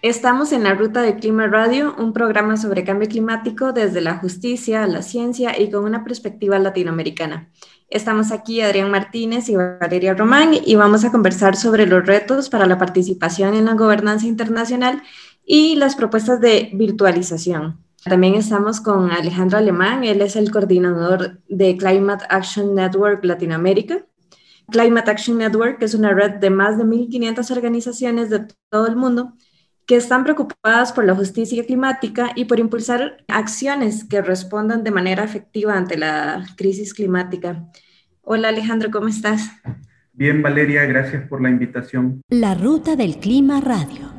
Estamos en la Ruta del Clima Radio, un programa sobre cambio climático desde la justicia, la ciencia y con una perspectiva latinoamericana. Estamos aquí Adrián Martínez y Valeria Román y vamos a conversar sobre los retos para la participación en la gobernanza internacional y las propuestas de virtualización. También estamos con Alejandro Alemán, él es el coordinador de Climate Action Network Latinoamérica. Climate Action Network es una red de más de 1.500 organizaciones de todo el mundo que están preocupadas por la justicia climática y por impulsar acciones que respondan de manera efectiva ante la crisis climática. Hola Alejandro, ¿cómo estás? Bien, Valeria, gracias por la invitación. La Ruta del Clima Radio.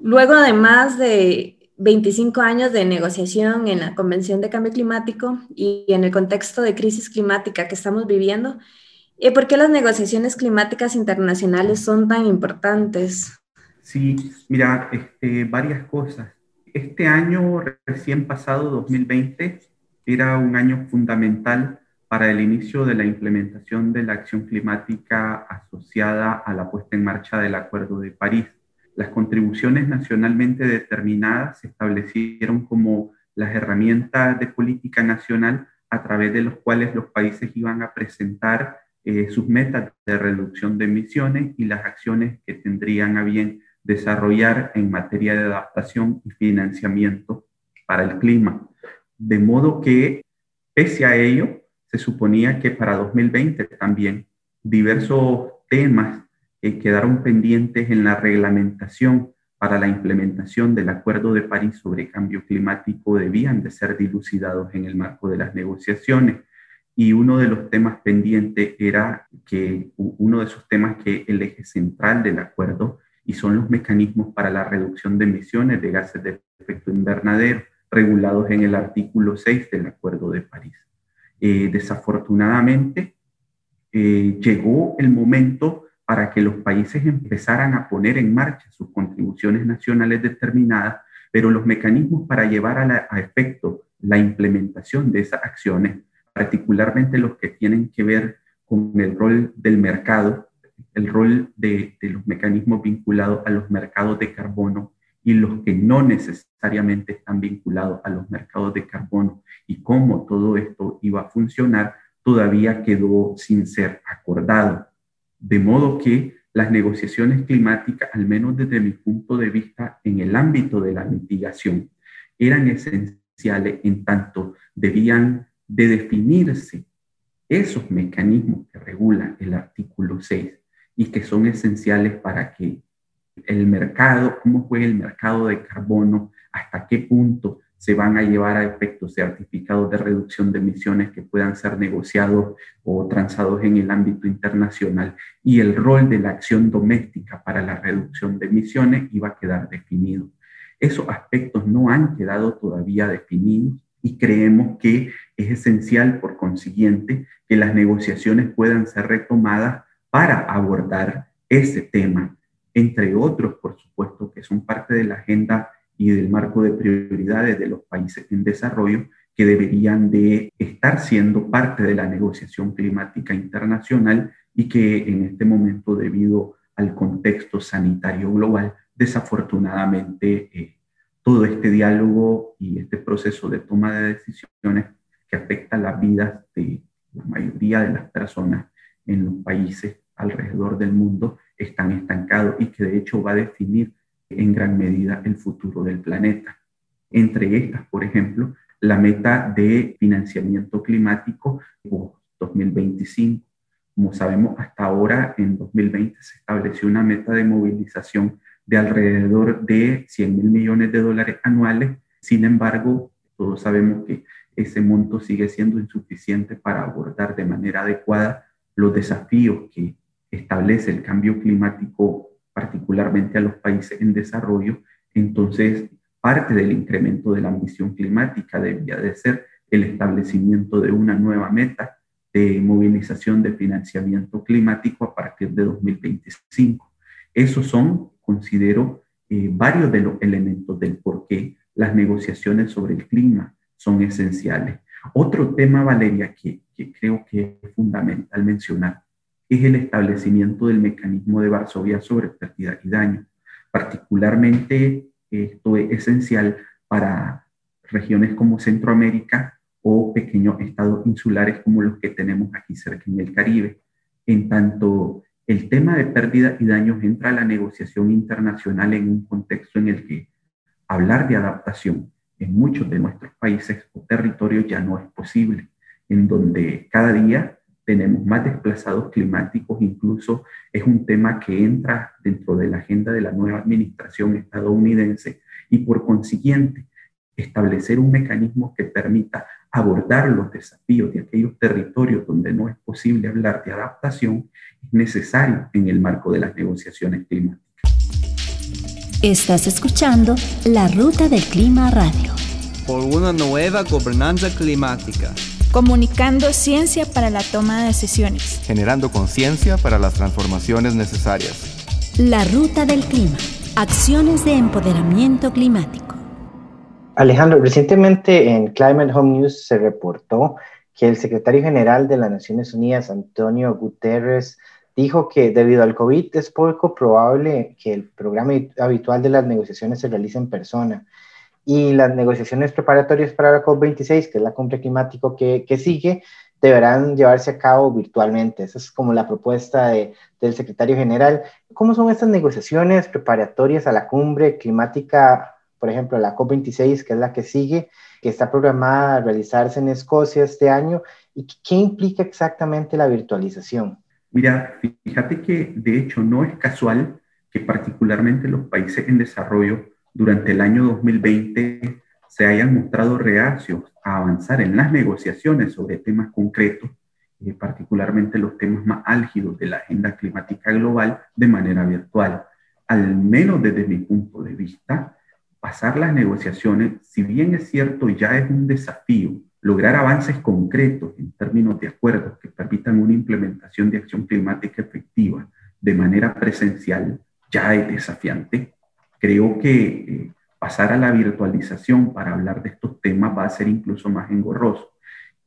Luego de más de 25 años de negociación en la Convención de Cambio Climático y en el contexto de crisis climática que estamos viviendo, eh, ¿por qué las negociaciones climáticas internacionales son tan importantes? Sí, mira, este, varias cosas. Este año recién pasado, 2020, era un año fundamental para el inicio de la implementación de la acción climática asociada a la puesta en marcha del Acuerdo de París. Las contribuciones nacionalmente determinadas se establecieron como las herramientas de política nacional a través de los cuales los países iban a presentar eh, sus metas de reducción de emisiones y las acciones que tendrían a bien desarrollar en materia de adaptación y financiamiento para el clima. De modo que, pese a ello, se suponía que para 2020 también diversos temas que quedaron pendientes en la reglamentación para la implementación del Acuerdo de París sobre Cambio Climático debían de ser dilucidados en el marco de las negociaciones. Y uno de los temas pendientes era que uno de esos temas que el eje central del acuerdo y son los mecanismos para la reducción de emisiones de gases de efecto invernadero regulados en el artículo 6 del Acuerdo de París. Eh, desafortunadamente, eh, llegó el momento para que los países empezaran a poner en marcha sus contribuciones nacionales determinadas, pero los mecanismos para llevar a, a efecto la implementación de esas acciones, particularmente los que tienen que ver con el rol del mercado, el rol de, los mecanismos vinculados a los mercados de carbono y los que no necesariamente están vinculados a los mercados de carbono y cómo todo esto iba a funcionar, todavía quedó sin ser acordado. De modo que las negociaciones climáticas, al menos desde mi punto de vista en el ámbito de la mitigación, eran esenciales en tanto debían de definirse esos mecanismos que regula el artículo 6 y que son esenciales para que el mercado, cómo juega el mercado de carbono, hasta qué punto se van a llevar a efectos certificados de reducción de emisiones que puedan ser negociados o transados en el ámbito internacional y el rol de la acción doméstica para la reducción de emisiones iba a quedar definido. Esos aspectos no han quedado todavía definidos y creemos que es esencial, por consiguiente, que las negociaciones puedan ser retomadas para abordar ese tema, entre otros, por supuesto, que son parte de la agenda y del marco de prioridades de los países en desarrollo que deberían de estar siendo parte de la negociación climática internacional y que en este momento, debido al contexto sanitario global, desafortunadamente eh, todo este diálogo y este proceso de toma de decisiones que afecta las vidas de la mayoría de las personas en los países alrededor del mundo están estancados y que de hecho va a definir en gran medida el futuro del planeta. Entre estas, por ejemplo, la meta de financiamiento climático 2025. Como sabemos, hasta ahora, en 2020, se estableció una meta de movilización de alrededor de 100 mil millones de dólares anuales. Sin embargo, todos sabemos que ese monto sigue siendo insuficiente para abordar de manera adecuada los desafíos que establece el cambio climático, particularmente a los países en desarrollo, entonces parte del incremento de la ambición climática debería de ser el establecimiento de una nueva meta de movilización de financiamiento climático a partir de 2025. Esos son, considero, eh, varios de los elementos del por qué las negociaciones sobre el clima son esenciales. Otro tema, Valeria, que, que creo que es fundamental mencionar, es el establecimiento del mecanismo de Varsovia sobre pérdida y daño. Particularmente, esto es esencial para regiones como Centroamérica o pequeños estados insulares como los que tenemos aquí cerca en el Caribe. En tanto, el tema de pérdida y daños entra a la negociación internacional en un contexto en el que hablar de adaptación en muchos de nuestros países o territorios ya no es posible, en donde cada día tenemos más desplazados climáticos, incluso es un tema que entra dentro de la agenda de la nueva administración estadounidense y por consiguiente establecer un mecanismo que permita abordar los desafíos de aquellos territorios donde no es posible hablar de adaptación es necesario en el marco de las negociaciones climáticas. Estás escuchando La Ruta del Clima Radio. Por una nueva gobernanza climática. Comunicando ciencia para la toma de decisiones. Generando conciencia para las transformaciones necesarias. La Ruta del Clima. Acciones de empoderamiento climático. Alejandro, recientemente en Climate Home News se reportó que el secretario general de las Naciones Unidas, Antonio Guterres, dijo que debido al COVID es poco probable que el programa habitual de las negociaciones se realice en persona y las negociaciones preparatorias para la COP26, que es la cumbre climático que, que sigue, deberán llevarse a cabo virtualmente. Esa es como la propuesta de, del secretario general. ¿Cómo son estas negociaciones preparatorias a la cumbre climática, por ejemplo, la COP26, que es la que sigue, que está programada a realizarse en Escocia este año? ¿Y qué implica exactamente la virtualización? Mira, fíjate que de hecho no es casual que particularmente los países en desarrollo durante el año 2020 se hayan mostrado reacios a avanzar en las negociaciones sobre temas concretos, eh, particularmente los temas más álgidos de la agenda climática global, de manera virtual. Al menos desde mi punto de vista, pasar las negociaciones, si bien es cierto, ya es un desafío, lograr avances concretos en términos de acuerdos que permitan una implementación de acción climática efectiva de manera presencial ya es desafiante. Creo que eh, pasar a la virtualización para hablar de estos temas va a ser incluso más engorroso.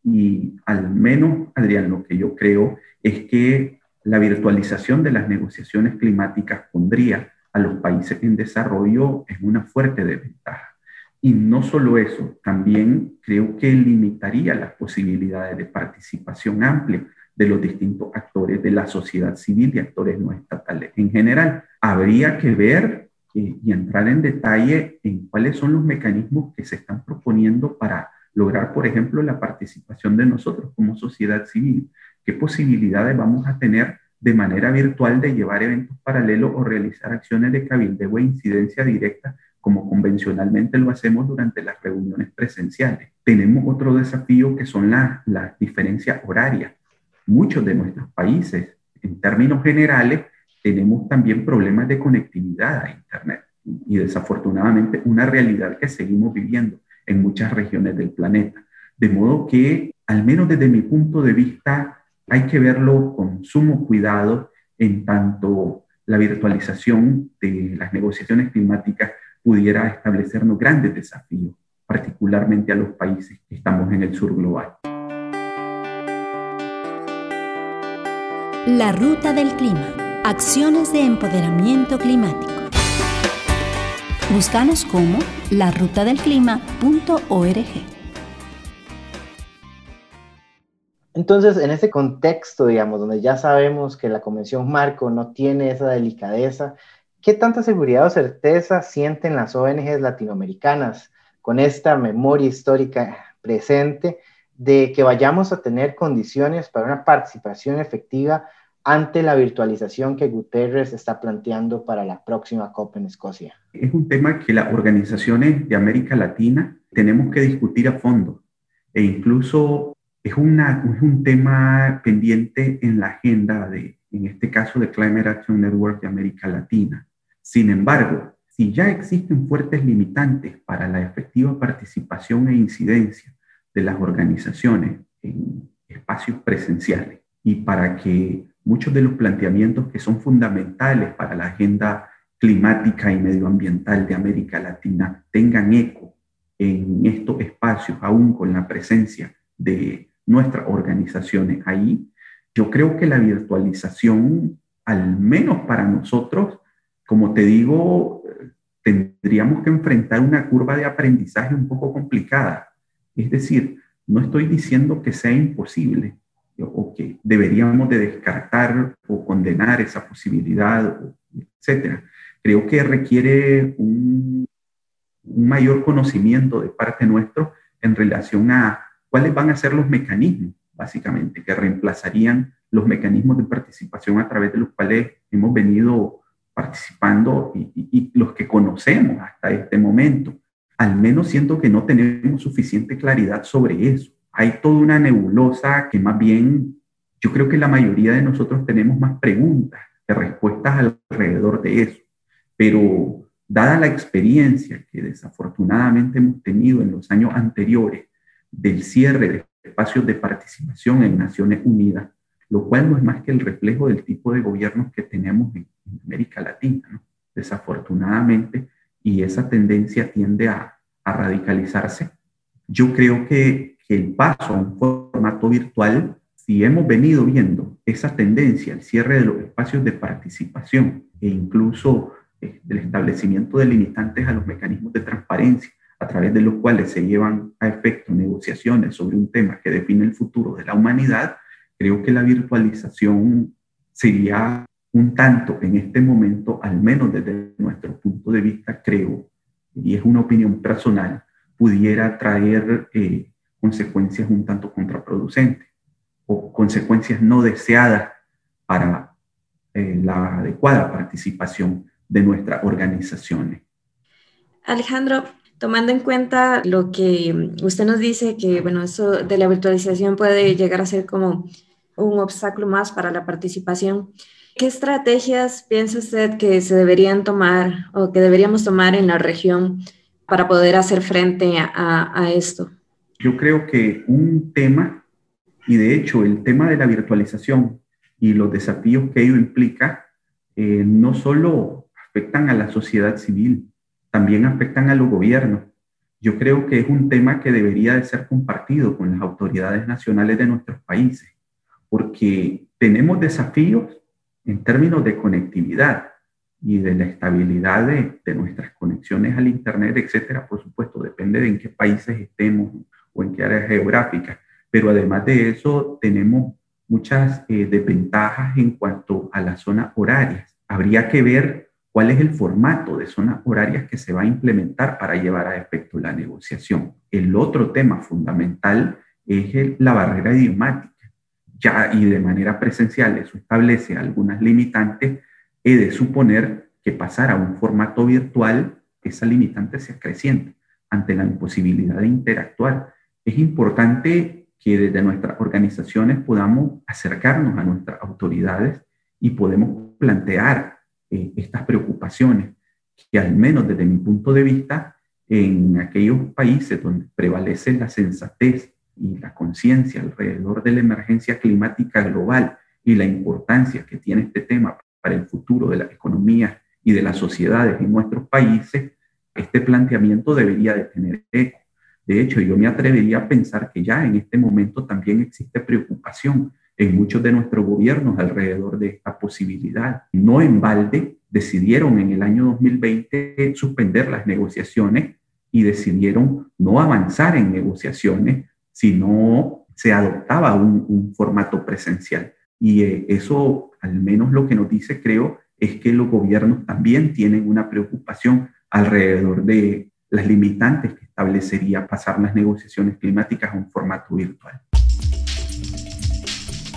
Y al menos, Adrián, lo que yo creo es que la virtualización de las negociaciones climáticas pondría a los países en desarrollo en una fuerte desventaja. Y no solo eso, también creo que limitaría las posibilidades de participación amplia de los distintos actores de la sociedad civil y actores no estatales en general. Habría que ver y entrar en detalle en cuáles son los mecanismos que se están proponiendo para lograr, por ejemplo, la participación de nosotros como sociedad civil. ¿Qué posibilidades vamos a tener de manera virtual de llevar eventos paralelos o realizar acciones de cabildeo e incidencia directa como convencionalmente lo hacemos durante las reuniones presenciales. Tenemos otro desafío que son las, las diferencias horarias. Muchos de nuestros países, en términos generales, tenemos también problemas de conectividad a Internet y desafortunadamente una realidad que seguimos viviendo en muchas regiones del planeta. De modo que, al menos desde mi punto de vista, hay que verlo con sumo cuidado en tanto la virtualización de las negociaciones climáticas pudiera establecernos grandes desafíos, particularmente a los países que estamos en el sur global. La ruta del clima. Acciones de empoderamiento climático. Búscanos como larutadelclima.org. Entonces, en ese contexto, digamos, donde ya sabemos que la Convención Marco no tiene esa delicadeza, ¿Qué tanta seguridad o certeza sienten las ONGs latinoamericanas con esta memoria histórica presente de que vayamos a tener condiciones para una participación efectiva ante la virtualización que Guterres está planteando para la próxima COP en Escocia? Es un tema que las organizaciones de América Latina tenemos que discutir a fondo e incluso es, una, es un tema pendiente en la agenda de, en este caso, de Climate Action Network de América Latina. Sin embargo, si ya existen fuertes limitantes para la efectiva participación e incidencia de las organizaciones en espacios presenciales y para que muchos de los planteamientos que son fundamentales para la agenda climática y medioambiental de América Latina tengan eco en estos espacios, aún con la presencia de nuestras organizaciones ahí, yo creo que la virtualización, al menos para nosotros, como te digo, tendríamos que enfrentar una curva de aprendizaje un poco complicada. Es decir, no estoy diciendo que sea imposible o que deberíamos de descartar o condenar esa posibilidad, etcétera. Creo que requiere un, un mayor conocimiento de parte nuestro en relación a cuáles van a ser los mecanismos, básicamente, que reemplazarían los mecanismos de participación a través de los cuales hemos venido participando y, y, los que conocemos hasta este momento. Al menos siento que no tenemos suficiente claridad sobre eso. Hay toda una nebulosa que más bien yo creo que la mayoría de nosotros tenemos más preguntas que respuestas alrededor de eso. Pero dada la experiencia que desafortunadamente hemos tenido en los años anteriores del cierre de espacios de participación en Naciones Unidas, lo cual no es más que el reflejo del tipo de gobiernos que tenemos en, América Latina, desafortunadamente, y esa tendencia tiende a, radicalizarse. Yo creo que, que el paso a un formato virtual, si hemos venido viendo esa tendencia, el cierre de los espacios de participación e incluso eh, del establecimiento de limitantes a los mecanismos de transparencia, a través de los cuales se llevan a efecto negociaciones sobre un tema que define el futuro de la humanidad, creo que la virtualización sería un tanto en este momento, al menos desde nuestro punto de vista, creo, y es una opinión personal, pudiera traer eh, consecuencias un tanto contraproducentes o consecuencias no deseadas para eh, la adecuada participación de nuestras organizaciones. Alejandro, tomando en cuenta lo que usted nos dice, que bueno, eso de la virtualización puede llegar a ser como un obstáculo más para la participación. ¿Qué estrategias piensa usted que se deberían tomar o que deberíamos tomar en la región para poder hacer frente a, esto? Yo creo que un tema, y de hecho el tema de la virtualización y los desafíos que ello implica, eh, no solo afectan a la sociedad civil, también afectan a los gobiernos. Yo creo que es un tema que debería de ser compartido con las autoridades nacionales de nuestros países porque tenemos desafíos en términos de conectividad y de la estabilidad de, nuestras conexiones al Internet, etcétera. Por supuesto, depende de en qué países estemos o en qué áreas geográficas. Pero además de eso, tenemos muchas eh, desventajas en cuanto a las zonas horarias. Habría que ver cuál es el formato de zonas horarias que se va a implementar para llevar a efecto la negociación. El otro tema fundamental es la barrera idiomática ya y de manera presencial eso establece algunas limitantes, he de suponer que pasar a un formato virtual, esa limitante se acrecienta ante la imposibilidad de interactuar. Es importante que desde nuestras organizaciones podamos acercarnos a nuestras autoridades y podemos plantear eh, estas preocupaciones que al menos desde mi punto de vista, en aquellos países donde prevalece la sensatez y la conciencia alrededor de la emergencia climática global y la importancia que tiene este tema para el futuro de la economía y de las sociedades en nuestros países, este planteamiento debería de tener eco. De hecho, yo me atrevería a pensar que ya en este momento también existe preocupación en muchos de nuestros gobiernos alrededor de esta posibilidad. No en balde decidieron en el año 2020 suspender las negociaciones y decidieron no avanzar en negociaciones si no se adoptaba un, formato presencial. Y eh, eso, al menos lo que nos dice, creo, es que los gobiernos también tienen una preocupación alrededor de las limitantes que establecería pasar las negociaciones climáticas a un formato virtual.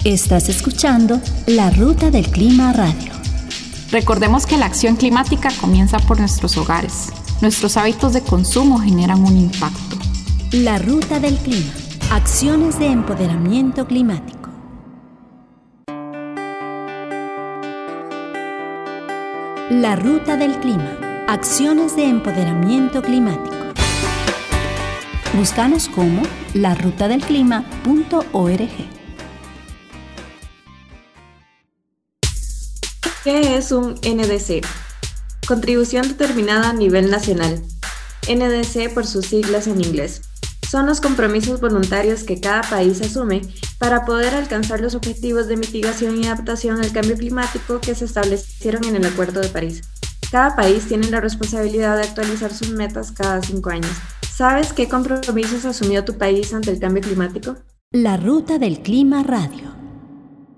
Estás escuchando La Ruta del Clima Radio. Recordemos que la acción climática comienza por nuestros hogares. Nuestros hábitos de consumo generan un impacto. La Ruta del Clima Acciones de empoderamiento climático. La ruta del clima. Acciones de empoderamiento climático. Búscanos como larutadelclima.org. ¿Qué es un NDC? Contribución determinada a nivel nacional. NDC por sus siglas en inglés. Son los compromisos voluntarios que cada país asume para poder alcanzar los objetivos de mitigación y adaptación al cambio climático que se establecieron en el Acuerdo de París. Cada país tiene la responsabilidad de actualizar sus metas cada cinco años. ¿Sabes qué compromisos asumió tu país ante el cambio climático? La Ruta del Clima Radio.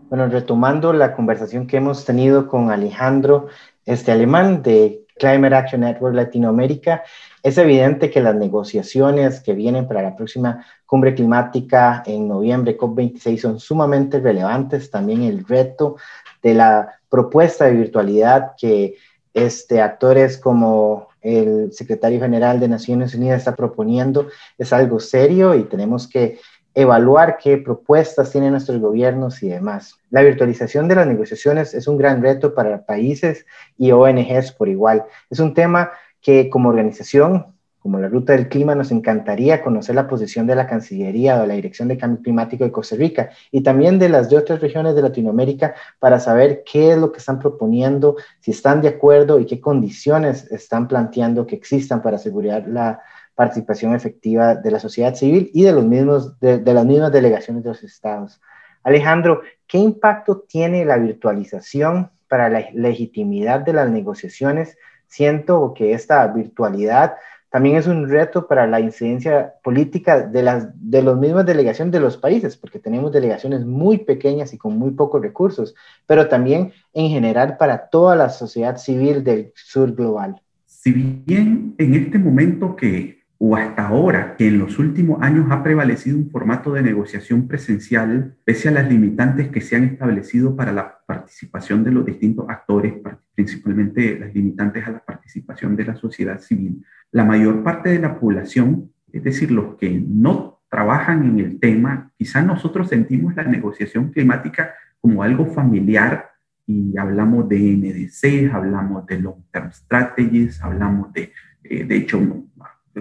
Bueno, retomando la conversación que hemos tenido con Alejandro este alemán de Climate Action Network Latinoamérica, es evidente que las negociaciones que vienen para la próxima cumbre climática en noviembre, COP26, son sumamente relevantes. También el reto de la propuesta de virtualidad que este, actores como el secretario general de Naciones Unidas está proponiendo es algo serio y tenemos que evaluar qué propuestas tienen nuestros gobiernos y demás. La virtualización de las negociaciones es un gran reto para países y ONGs por igual. Es un tema que como organización, como la Ruta del Clima, nos encantaría conocer la posición de la Cancillería o de la Dirección de Cambio Climático de Costa Rica y también de las de otras regiones de Latinoamérica para saber qué es lo que están proponiendo, si están de acuerdo y qué condiciones están planteando que existan para asegurar la participación efectiva de la sociedad civil y de, los mismos, de, las mismas delegaciones de los estados. Alejandro, ¿qué impacto tiene la virtualización para la legitimidad de las negociaciones? Siento que esta virtualidad también es un reto para la incidencia política de las de las mismas delegaciones de los países, porque tenemos delegaciones muy pequeñas y con muy pocos recursos, pero también en general para toda la sociedad civil del sur global. Si bien en este momento que o hasta ahora, que en los últimos años ha prevalecido un formato de negociación presencial, pese a las limitantes que se han establecido para la participación de los distintos actores, principalmente las limitantes a la participación de la sociedad civil, la mayor parte de la población, es decir, los que no trabajan en el tema, quizás nosotros sentimos la negociación climática como algo familiar y hablamos de NDC, hablamos de long term strategies, hablamos de, eh, de hecho,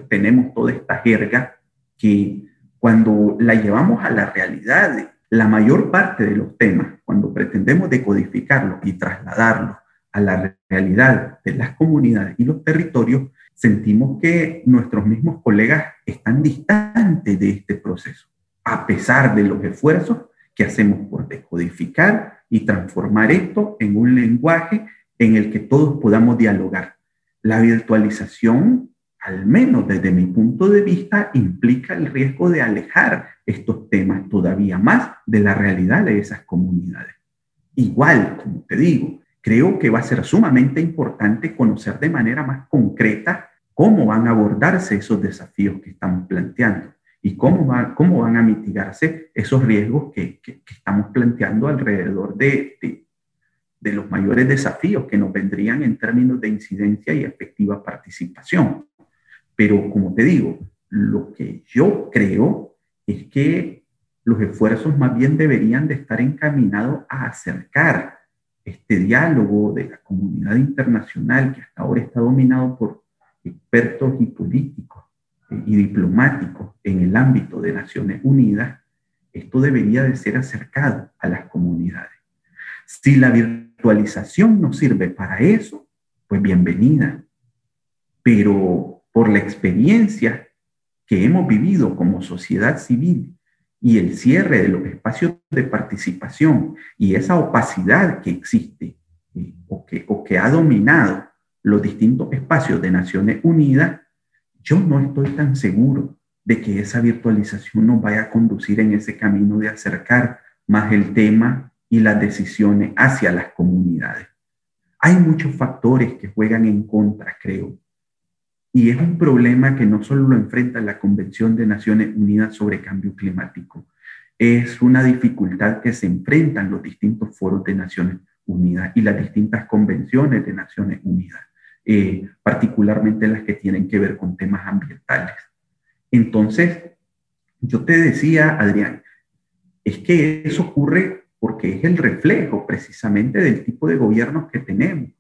tenemos toda esta jerga que cuando la llevamos a la realidad, la mayor parte de los temas, cuando pretendemos decodificarlos y trasladarlos a la realidad de las comunidades y los territorios, sentimos que nuestros mismos colegas están distantes de este proceso, a pesar de los esfuerzos que hacemos por decodificar y transformar esto en un lenguaje en el que todos podamos dialogar. La virtualización al menos desde mi punto de vista, implica el riesgo de alejar estos temas todavía más de la realidad de esas comunidades. Igual, como te digo, creo que va a ser sumamente importante conocer de manera más concreta cómo van a abordarse esos desafíos que estamos planteando y cómo, cómo van a mitigarse esos riesgos que, estamos planteando alrededor de, de los mayores desafíos que nos vendrían en términos de incidencia y efectiva participación. Pero como te digo, lo que yo creo es que los esfuerzos más bien deberían de estar encaminados a acercar este diálogo de la comunidad internacional que hasta ahora está dominado por expertos y políticos eh, y diplomáticos en el ámbito de Naciones Unidas, esto debería de ser acercado a las comunidades. Si la virtualización no sirve para eso, pues bienvenida. Pero por la experiencia que hemos vivido como sociedad civil y el cierre de los espacios de participación y esa opacidad que existe eh, o, que, o que ha dominado los distintos espacios de Naciones Unidas, yo no estoy tan seguro de que esa virtualización nos vaya a conducir en ese camino de acercar más el tema y las decisiones hacia las comunidades. Hay muchos factores que juegan en contra, creo, y es un problema que no solo lo enfrenta la Convención de Naciones Unidas sobre Cambio Climático, es una dificultad que se enfrentan los distintos foros de Naciones Unidas y las distintas convenciones de Naciones Unidas, eh, particularmente las que tienen que ver con temas ambientales. Entonces, yo te decía, Adrián, es que eso ocurre porque es el reflejo precisamente del tipo de gobiernos que tenemos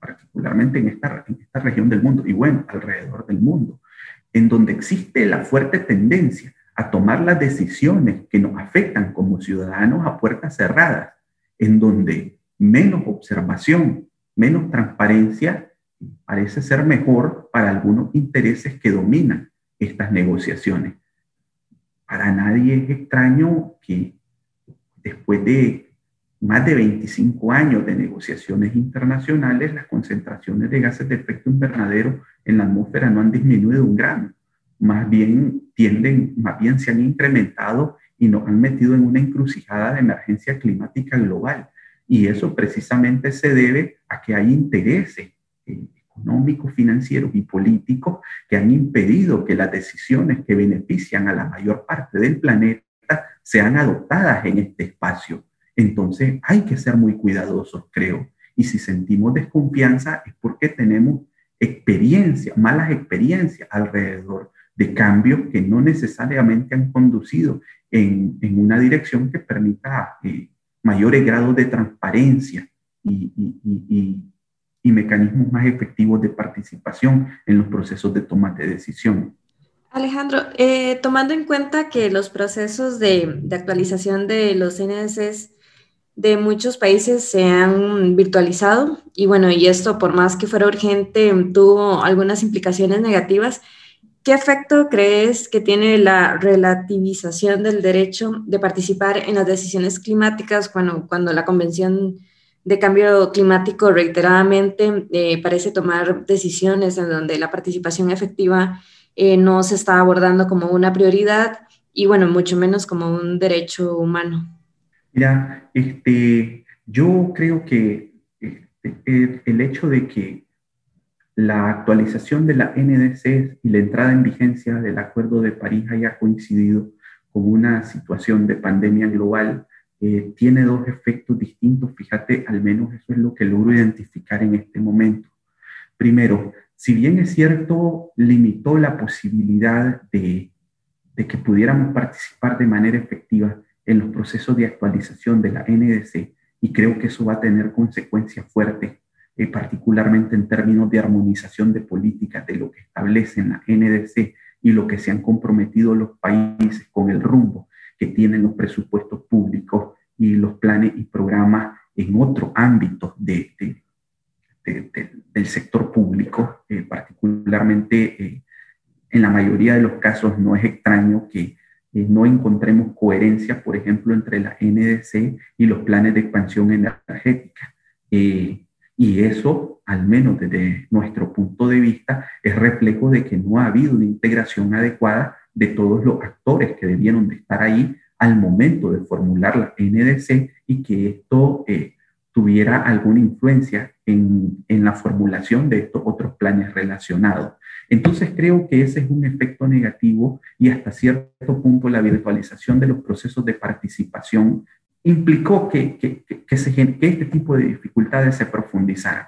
particularmente en esta, esta región del mundo y bueno, alrededor del mundo. en donde existe la fuerte tendencia a tomar las decisiones que nos afectan como ciudadanos a puertas cerradas, en donde menos observación, menos transparencia parece ser mejor para algunos intereses que dominan estas negociaciones. Para nadie es extraño que después de más de 25 años de negociaciones internacionales, las concentraciones de gases de efecto invernadero en la atmósfera no han disminuido un gramo, más bien tienden, más bien se han incrementado y nos han metido en una encrucijada de emergencia climática global. Y eso precisamente se debe a que hay intereses eh, económicos, financieros y políticos que han impedido que las decisiones que benefician a la mayor parte del planeta sean adoptadas en este espacio. Entonces hay que ser muy cuidadosos, creo. Y si sentimos desconfianza es porque tenemos experiencias, malas experiencias alrededor de cambios que no necesariamente han conducido en, una dirección que permita eh, mayores grados de transparencia y, mecanismos más efectivos de participación en los procesos de toma de decisión. Alejandro, eh, tomando en cuenta que los procesos de, de, actualización de los NDCs de muchos países se han virtualizado y bueno, y esto por más que fuera urgente tuvo algunas implicaciones negativas, ¿Qué efecto crees que tiene la relativización del derecho de participar en las decisiones climáticas cuando, cuando la Convención de Cambio Climático reiteradamente eh, parece tomar decisiones en donde la participación efectiva eh, no se está abordando como una prioridad y, bueno, mucho menos como un derecho humano? Mira, este, yo creo que este, el hecho de que la actualización de la NDC y la entrada en vigencia del Acuerdo de París haya coincidido con una situación de pandemia global, eh, tiene dos efectos distintos. Fíjate, al menos eso es lo que logro identificar en este momento. Primero, si bien es cierto, limitó la posibilidad de, de que pudiéramos participar de manera efectiva en los procesos de actualización de la NDC, y creo que eso va a tener consecuencias fuertes eh, particularmente en términos de armonización de políticas, de lo que establecen la NDC y lo que se han comprometido los países con el rumbo que tienen los presupuestos públicos y los planes y programas en otro ámbito de, del sector público, eh, particularmente eh, en la mayoría de los casos no es extraño que no encontremos coherencia, por ejemplo, entre la NDC y los planes de expansión energética. Y eso, al menos desde nuestro punto de vista, es reflejo de que no ha habido una integración adecuada de todos los actores que debieron de estar ahí al momento de formular la NDC y que esto eh, tuviera alguna influencia en, en, la formulación de estos otros planes relacionados. Entonces creo que ese es un efecto negativo y hasta cierto punto la virtualización de los procesos de participación implicó que, que, que, este tipo de dificultades se profundizaran.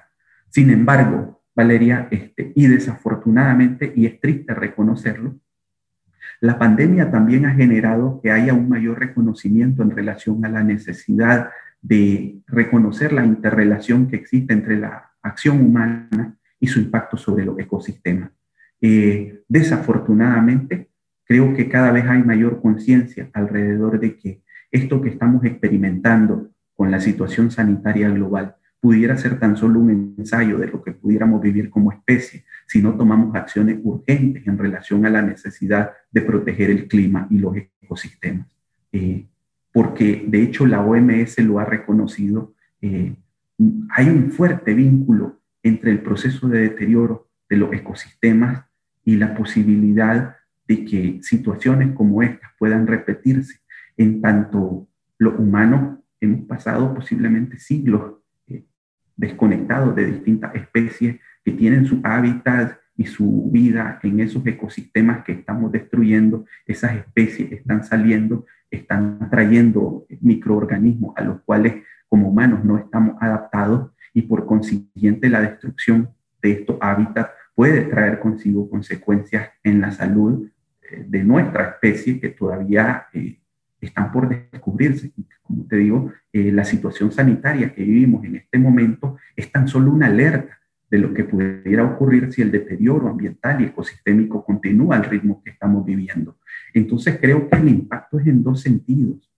Sin embargo, Valeria, este, y desafortunadamente, y es triste reconocerlo, la pandemia también ha generado que haya un mayor reconocimiento en relación a la necesidad de reconocer la interrelación que existe entre la acción humana y su impacto sobre los ecosistemas. Eh, desafortunadamente, creo que cada vez hay mayor conciencia alrededor de que esto que estamos experimentando con la situación sanitaria global pudiera ser tan solo un ensayo de lo que pudiéramos vivir como especie si no tomamos acciones urgentes en relación a la necesidad de proteger el clima y los ecosistemas. Eh, porque de hecho la OMS lo ha reconocido, eh, hay un fuerte vínculo entre el proceso de deterioro de los ecosistemas y la posibilidad de que situaciones como estas puedan repetirse en tanto los humanos hemos pasado posiblemente siglos eh, desconectados de distintas especies que tienen su hábitat y su vida en esos ecosistemas que estamos destruyendo, esas especies están saliendo, están trayendo microorganismos a los cuales como humanos no estamos adaptados y por consiguiente la destrucción de estos hábitats puede traer consigo consecuencias en la salud eh, de nuestra especie que todavía eh, están por descubrirse. Como te digo, eh, la situación sanitaria que vivimos en este momento es tan solo una alerta de lo que pudiera ocurrir si el deterioro ambiental y ecosistémico continúa al ritmo que estamos viviendo. Entonces creo que el impacto es en dos sentidos.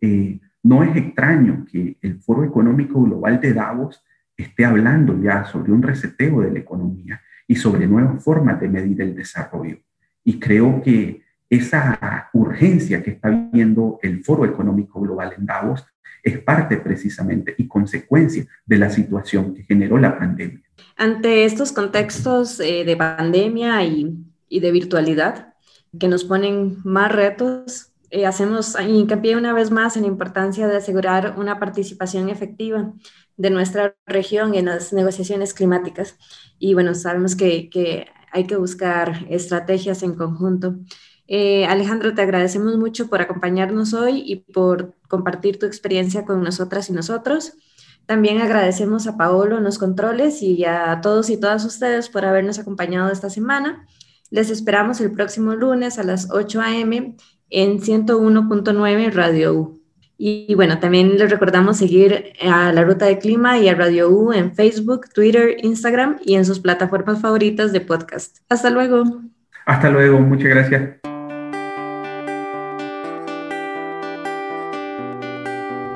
Eh, no es extraño que el Foro Económico Global de Davos esté hablando ya sobre un reseteo de la economía y sobre nuevas formas de medir el desarrollo. Y creo que esa urgencia que está viendo el Foro Económico Global en Davos es parte precisamente y consecuencia de la situación que generó la pandemia. Ante estos contextos eh, de pandemia y, y, de virtualidad que nos ponen más retos, eh, hacemos hincapié una vez más en la importancia de asegurar una participación efectiva de nuestra región en las negociaciones climáticas. Y bueno, sabemos que, que hay que buscar estrategias en conjunto. Eh, Alejandro, te agradecemos mucho por acompañarnos hoy y por compartir tu experiencia con nosotras y nosotros. También agradecemos a Paolo en los controles y a todos y todas ustedes por habernos acompañado esta semana. Les esperamos el próximo lunes a las 8 a.m. en 101.9 Radio U. Y, bueno, también les recordamos seguir a la Ruta de Clima y a Radio U en Facebook, Twitter, Instagram y en sus plataformas favoritas de podcast. Hasta luego. Hasta luego, muchas gracias.